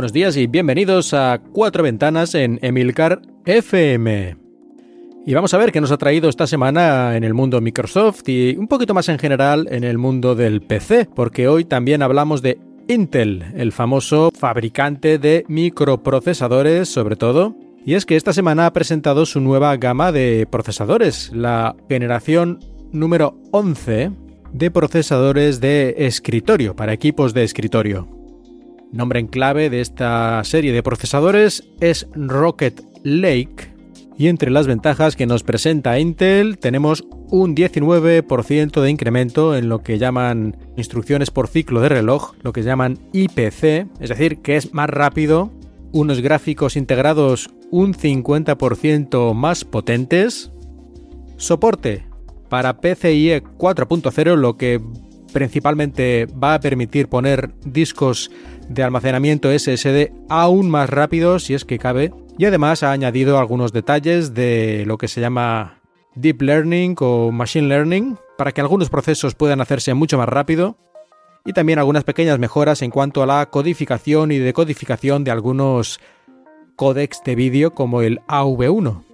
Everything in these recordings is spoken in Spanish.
Buenos días y bienvenidos a Cuatro Ventanas en Emilcar FM. Y vamos a ver qué nos ha traído esta semana en el mundo Microsoft y un poquito más en general en el mundo del PC, porque hoy también hablamos de Intel, el famoso fabricante de microprocesadores sobre todo. Y es que esta semana ha presentado su nueva gama de procesadores, la generación número 11 de procesadores de escritorio, para equipos de escritorio. Nombre en clave de esta serie de procesadores es Rocket Lake. Y entre las ventajas que nos presenta Intel tenemos un 19% de incremento en lo que llaman instrucciones por ciclo de reloj, lo que llaman IPC, es decir, que es más rápido, unos gráficos integrados un 50% más potentes, soporte para PCIe 4.0, lo que principalmente va a permitir poner discos de almacenamiento SSD aún más rápidos si es que cabe y además ha añadido algunos detalles de lo que se llama Deep Learning o Machine Learning para que algunos procesos puedan hacerse mucho más rápido y también algunas pequeñas mejoras en cuanto a la codificación y decodificación de algunos códecs de vídeo como el AV1.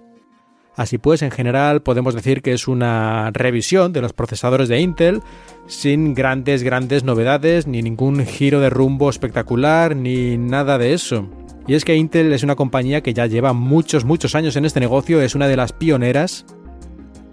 Así pues, en general podemos decir que es una revisión de los procesadores de Intel sin grandes, grandes novedades, ni ningún giro de rumbo espectacular, ni nada de eso. Y es que Intel es una compañía que ya lleva muchos, muchos años en este negocio, es una de las pioneras.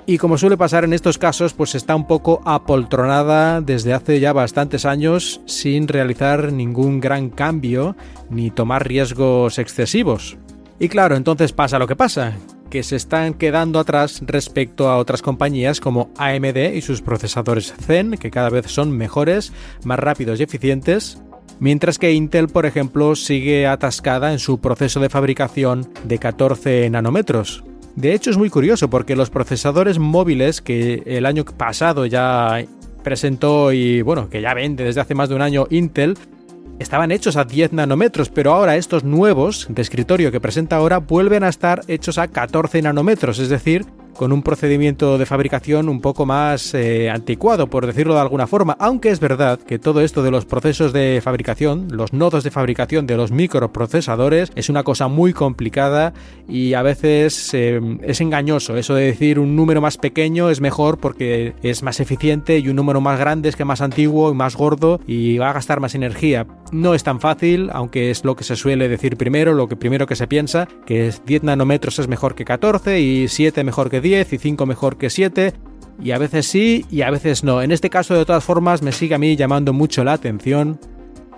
Y como suele pasar en estos casos, pues está un poco apoltronada desde hace ya bastantes años sin realizar ningún gran cambio ni tomar riesgos excesivos. Y claro, entonces pasa lo que pasa, que se están quedando atrás respecto a otras compañías como AMD y sus procesadores Zen, que cada vez son mejores, más rápidos y eficientes, mientras que Intel, por ejemplo, sigue atascada en su proceso de fabricación de 14 nanómetros. De hecho, es muy curioso porque los procesadores móviles que el año pasado ya presentó y bueno, que ya vende desde hace más de un año Intel, estaban hechos a 10 nanómetros, pero ahora estos nuevos de escritorio que presenta ahora vuelven a estar hechos a 14 nanómetros, es decir, con un procedimiento de fabricación un poco más eh, anticuado, por decirlo de alguna forma, aunque es verdad que todo esto de los procesos de fabricación, los nodos de fabricación de los microprocesadores, es una cosa muy complicada y a veces eh, es engañoso. Eso de decir un número más pequeño es mejor porque es más eficiente y un número más grande es que más antiguo y más gordo y va a gastar más energía. No es tan fácil, aunque es lo que se suele decir primero, lo que primero que se piensa, que 10 nanómetros es mejor que 14 y 7 mejor que 10 y 5 mejor que 7. Y a veces sí y a veces no. En este caso, de todas formas, me sigue a mí llamando mucho la atención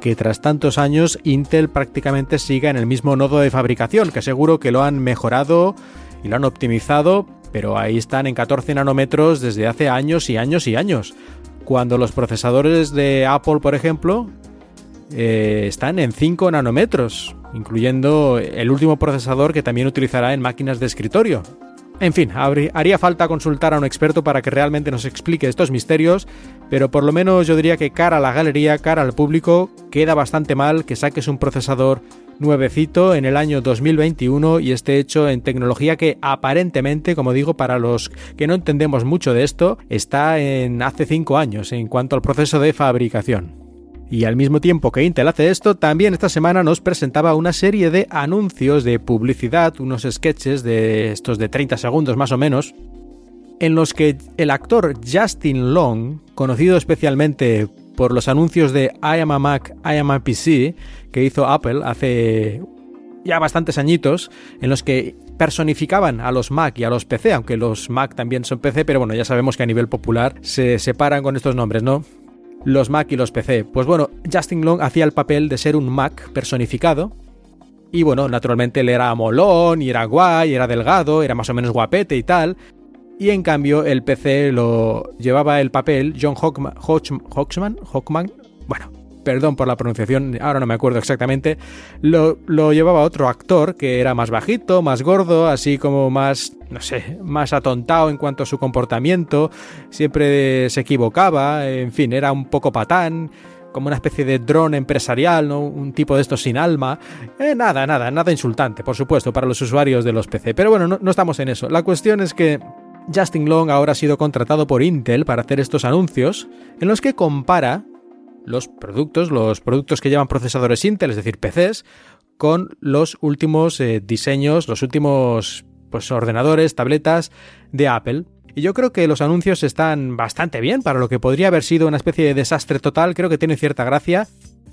que tras tantos años Intel prácticamente siga en el mismo nodo de fabricación, que seguro que lo han mejorado y lo han optimizado, pero ahí están en 14 nanómetros desde hace años y años y años. Cuando los procesadores de Apple, por ejemplo, eh, están en 5 nanómetros, incluyendo el último procesador que también utilizará en máquinas de escritorio, en fin, haría falta consultar a un experto para que realmente nos explique estos misterios, pero por lo menos yo diría que cara a la galería, cara al público, queda bastante mal que saques un procesador nuevecito en el año 2021 y esté hecho en tecnología que aparentemente, como digo, para los que no entendemos mucho de esto, está en hace 5 años en cuanto al proceso de fabricación. Y al mismo tiempo que Intel hace esto, también esta semana nos presentaba una serie de anuncios de publicidad, unos sketches de estos de 30 segundos más o menos, en los que el actor Justin Long, conocido especialmente por los anuncios de I am a Mac, I am a PC, que hizo Apple hace ya bastantes añitos, en los que personificaban a los Mac y a los PC, aunque los Mac también son PC, pero bueno, ya sabemos que a nivel popular se separan con estos nombres, ¿no? Los Mac y los PC. Pues bueno, Justin Long hacía el papel de ser un Mac personificado. Y bueno, naturalmente él era molón, y era guay, era delgado, era más o menos guapete y tal. Y en cambio el PC lo llevaba el papel John Hockman, Hochman, Hockman, bueno, perdón por la pronunciación, ahora no me acuerdo exactamente, lo, lo, llevaba otro actor que era más bajito, más gordo, así como más, no sé, más atontado en cuanto a su comportamiento, siempre se equivocaba, en fin, era un poco patán como una especie de dron empresarial, ¿no? un tipo de estos sin alma. Eh, nada, nada, nada insultante, por supuesto, para los usuarios de los PC. Pero bueno, no, no estamos en eso. La cuestión es que Justin Long ahora ha sido contratado por Intel para hacer estos anuncios en los que compara los productos, los productos que llevan procesadores Intel, es decir, PCs, con los últimos eh, diseños, los últimos pues, ordenadores, tabletas de Apple. Y yo creo que los anuncios están bastante bien para lo que podría haber sido una especie de desastre total. Creo que tiene cierta gracia.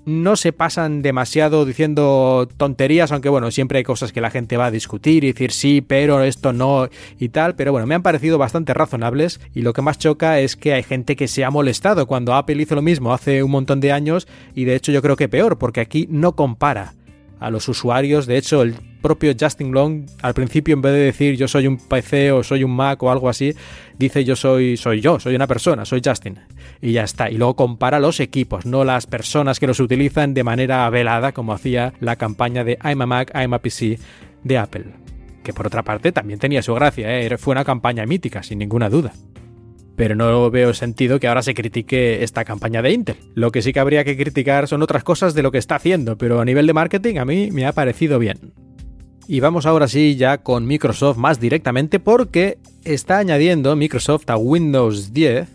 No se pasan demasiado diciendo tonterías, aunque bueno, siempre hay cosas que la gente va a discutir y decir sí, pero esto no y tal. Pero bueno, me han parecido bastante razonables. Y lo que más choca es que hay gente que se ha molestado cuando Apple hizo lo mismo hace un montón de años. Y de hecho yo creo que peor, porque aquí no compara a los usuarios. De hecho, el propio Justin Long al principio en vez de decir yo soy un PC o soy un Mac o algo así, dice yo soy soy yo, soy una persona, soy Justin. Y ya está. Y luego compara los equipos, no las personas que los utilizan de manera velada como hacía la campaña de I'm a Mac, I'm a PC de Apple. Que por otra parte también tenía su gracia, ¿eh? fue una campaña mítica, sin ninguna duda pero no veo sentido que ahora se critique esta campaña de Intel. Lo que sí que habría que criticar son otras cosas de lo que está haciendo, pero a nivel de marketing a mí me ha parecido bien. Y vamos ahora sí ya con Microsoft más directamente porque está añadiendo Microsoft a Windows 10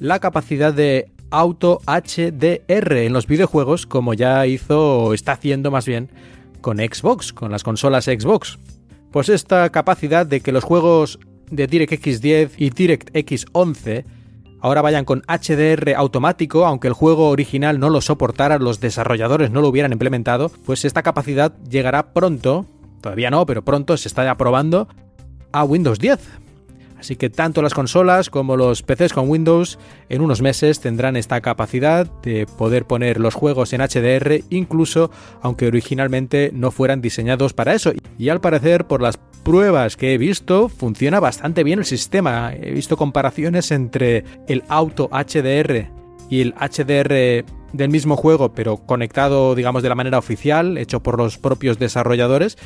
la capacidad de auto HDR en los videojuegos como ya hizo o está haciendo más bien con Xbox, con las consolas Xbox. Pues esta capacidad de que los juegos de DirectX 10 y DirectX 11 ahora vayan con HDR automático, aunque el juego original no lo soportara, los desarrolladores no lo hubieran implementado, pues esta capacidad llegará pronto, todavía no, pero pronto se está aprobando a Windows 10. Así que tanto las consolas como los PCs con Windows en unos meses tendrán esta capacidad de poder poner los juegos en HDR incluso aunque originalmente no fueran diseñados para eso. Y al parecer por las pruebas que he visto funciona bastante bien el sistema. He visto comparaciones entre el auto HDR y el HDR del mismo juego pero conectado digamos de la manera oficial hecho por los propios desarrolladores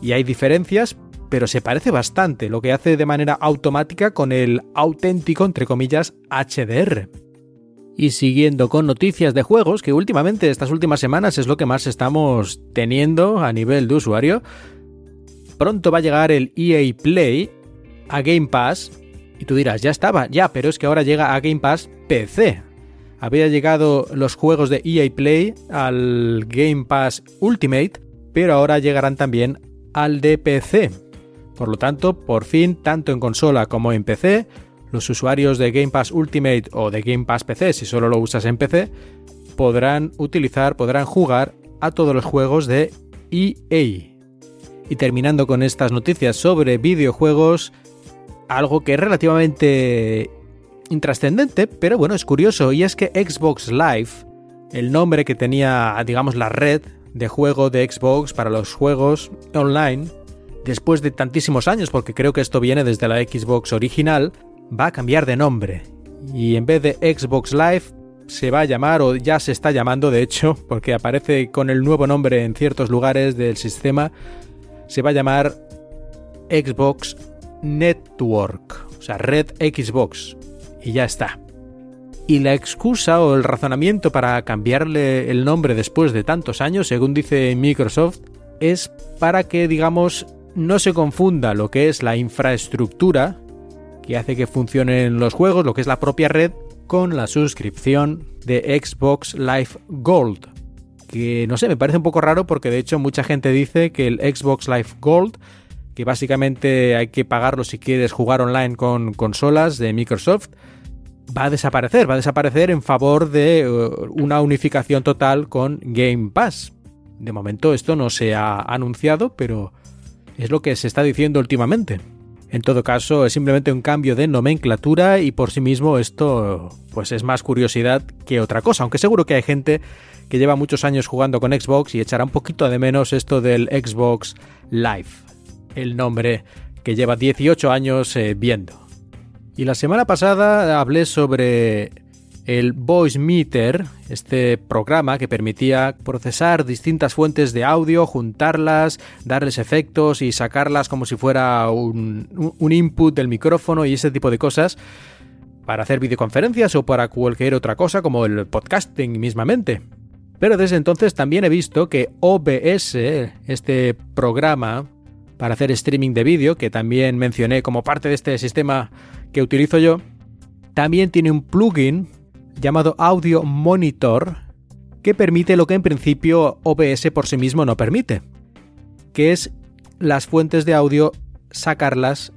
y hay diferencias pero se parece bastante lo que hace de manera automática con el auténtico, entre comillas, HDR. Y siguiendo con noticias de juegos, que últimamente, estas últimas semanas, es lo que más estamos teniendo a nivel de usuario, pronto va a llegar el EA Play a Game Pass. Y tú dirás, ya estaba, ya, pero es que ahora llega a Game Pass PC. Había llegado los juegos de EA Play al Game Pass Ultimate, pero ahora llegarán también al de PC. Por lo tanto, por fin, tanto en consola como en PC, los usuarios de Game Pass Ultimate o de Game Pass PC, si solo lo usas en PC, podrán utilizar, podrán jugar a todos los juegos de EA. Y terminando con estas noticias sobre videojuegos, algo que es relativamente intrascendente, pero bueno, es curioso, y es que Xbox Live, el nombre que tenía, digamos, la red de juego de Xbox para los juegos online, después de tantísimos años, porque creo que esto viene desde la Xbox original, va a cambiar de nombre. Y en vez de Xbox Live se va a llamar, o ya se está llamando de hecho, porque aparece con el nuevo nombre en ciertos lugares del sistema, se va a llamar Xbox Network, o sea, Red Xbox. Y ya está. Y la excusa o el razonamiento para cambiarle el nombre después de tantos años, según dice Microsoft, es para que, digamos, no se confunda lo que es la infraestructura que hace que funcionen los juegos, lo que es la propia red, con la suscripción de Xbox Live Gold. Que no sé, me parece un poco raro porque de hecho mucha gente dice que el Xbox Live Gold, que básicamente hay que pagarlo si quieres jugar online con consolas de Microsoft, va a desaparecer, va a desaparecer en favor de eh, una unificación total con Game Pass. De momento esto no se ha anunciado, pero es lo que se está diciendo últimamente. En todo caso, es simplemente un cambio de nomenclatura y por sí mismo esto pues es más curiosidad que otra cosa, aunque seguro que hay gente que lleva muchos años jugando con Xbox y echará un poquito de menos esto del Xbox Live, el nombre que lleva 18 años eh, viendo. Y la semana pasada hablé sobre el Voice Meter, este programa que permitía procesar distintas fuentes de audio, juntarlas, darles efectos y sacarlas como si fuera un, un input del micrófono y ese tipo de cosas para hacer videoconferencias o para cualquier otra cosa como el podcasting mismamente. Pero desde entonces también he visto que OBS, este programa para hacer streaming de vídeo, que también mencioné como parte de este sistema que utilizo yo, también tiene un plugin llamado Audio Monitor que permite lo que en principio OBS por sí mismo no permite, que es las fuentes de audio sacarlas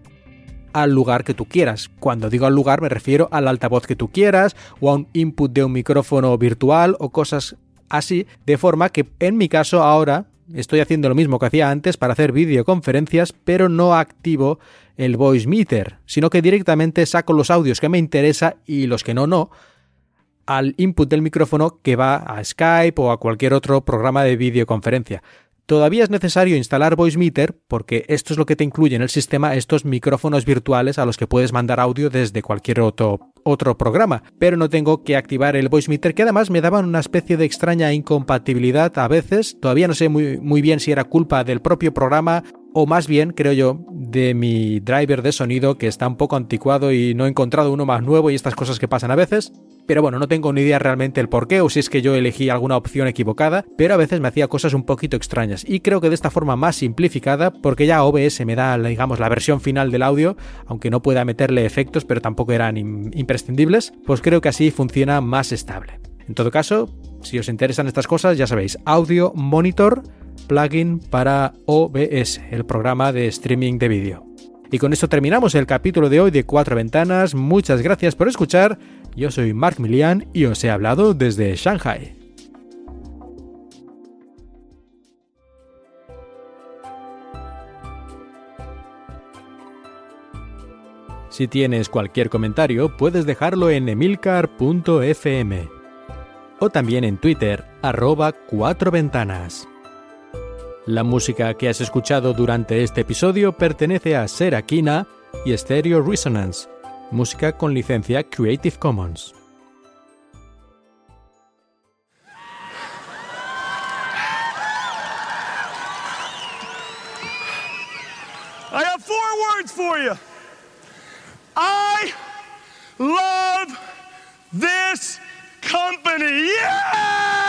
al lugar que tú quieras. Cuando digo al lugar me refiero al altavoz que tú quieras o a un input de un micrófono virtual o cosas así, de forma que en mi caso ahora estoy haciendo lo mismo que hacía antes para hacer videoconferencias, pero no activo el voice meter, sino que directamente saco los audios que me interesa y los que no, no, al input del micrófono que va a Skype o a cualquier otro programa de videoconferencia. Todavía es necesario instalar VoiceMeter porque esto es lo que te incluye en el sistema estos micrófonos virtuales a los que puedes mandar audio desde cualquier otro, otro programa, pero no tengo que activar el VoiceMeter que además me daban una especie de extraña incompatibilidad a veces, todavía no sé muy, muy bien si era culpa del propio programa o más bien, creo yo, de mi driver de sonido que está un poco anticuado y no he encontrado uno más nuevo y estas cosas que pasan a veces. Pero bueno, no tengo ni idea realmente el por qué o si es que yo elegí alguna opción equivocada, pero a veces me hacía cosas un poquito extrañas. Y creo que de esta forma más simplificada, porque ya OBS me da, digamos, la versión final del audio, aunque no pueda meterle efectos, pero tampoco eran imprescindibles, pues creo que así funciona más estable. En todo caso, si os interesan estas cosas, ya sabéis, Audio Monitor plugin para OBS, el programa de streaming de vídeo. Y con esto terminamos el capítulo de hoy de Cuatro Ventanas. Muchas gracias por escuchar. Yo soy Mark Milian y os he hablado desde Shanghai. Si tienes cualquier comentario, puedes dejarlo en emilcar.fm o también en Twitter, arroba cuatro ventanas. La música que has escuchado durante este episodio pertenece a Serakina y Stereo Resonance, música con licencia Creative Commons. I have four words for you. I love this company. Yeah!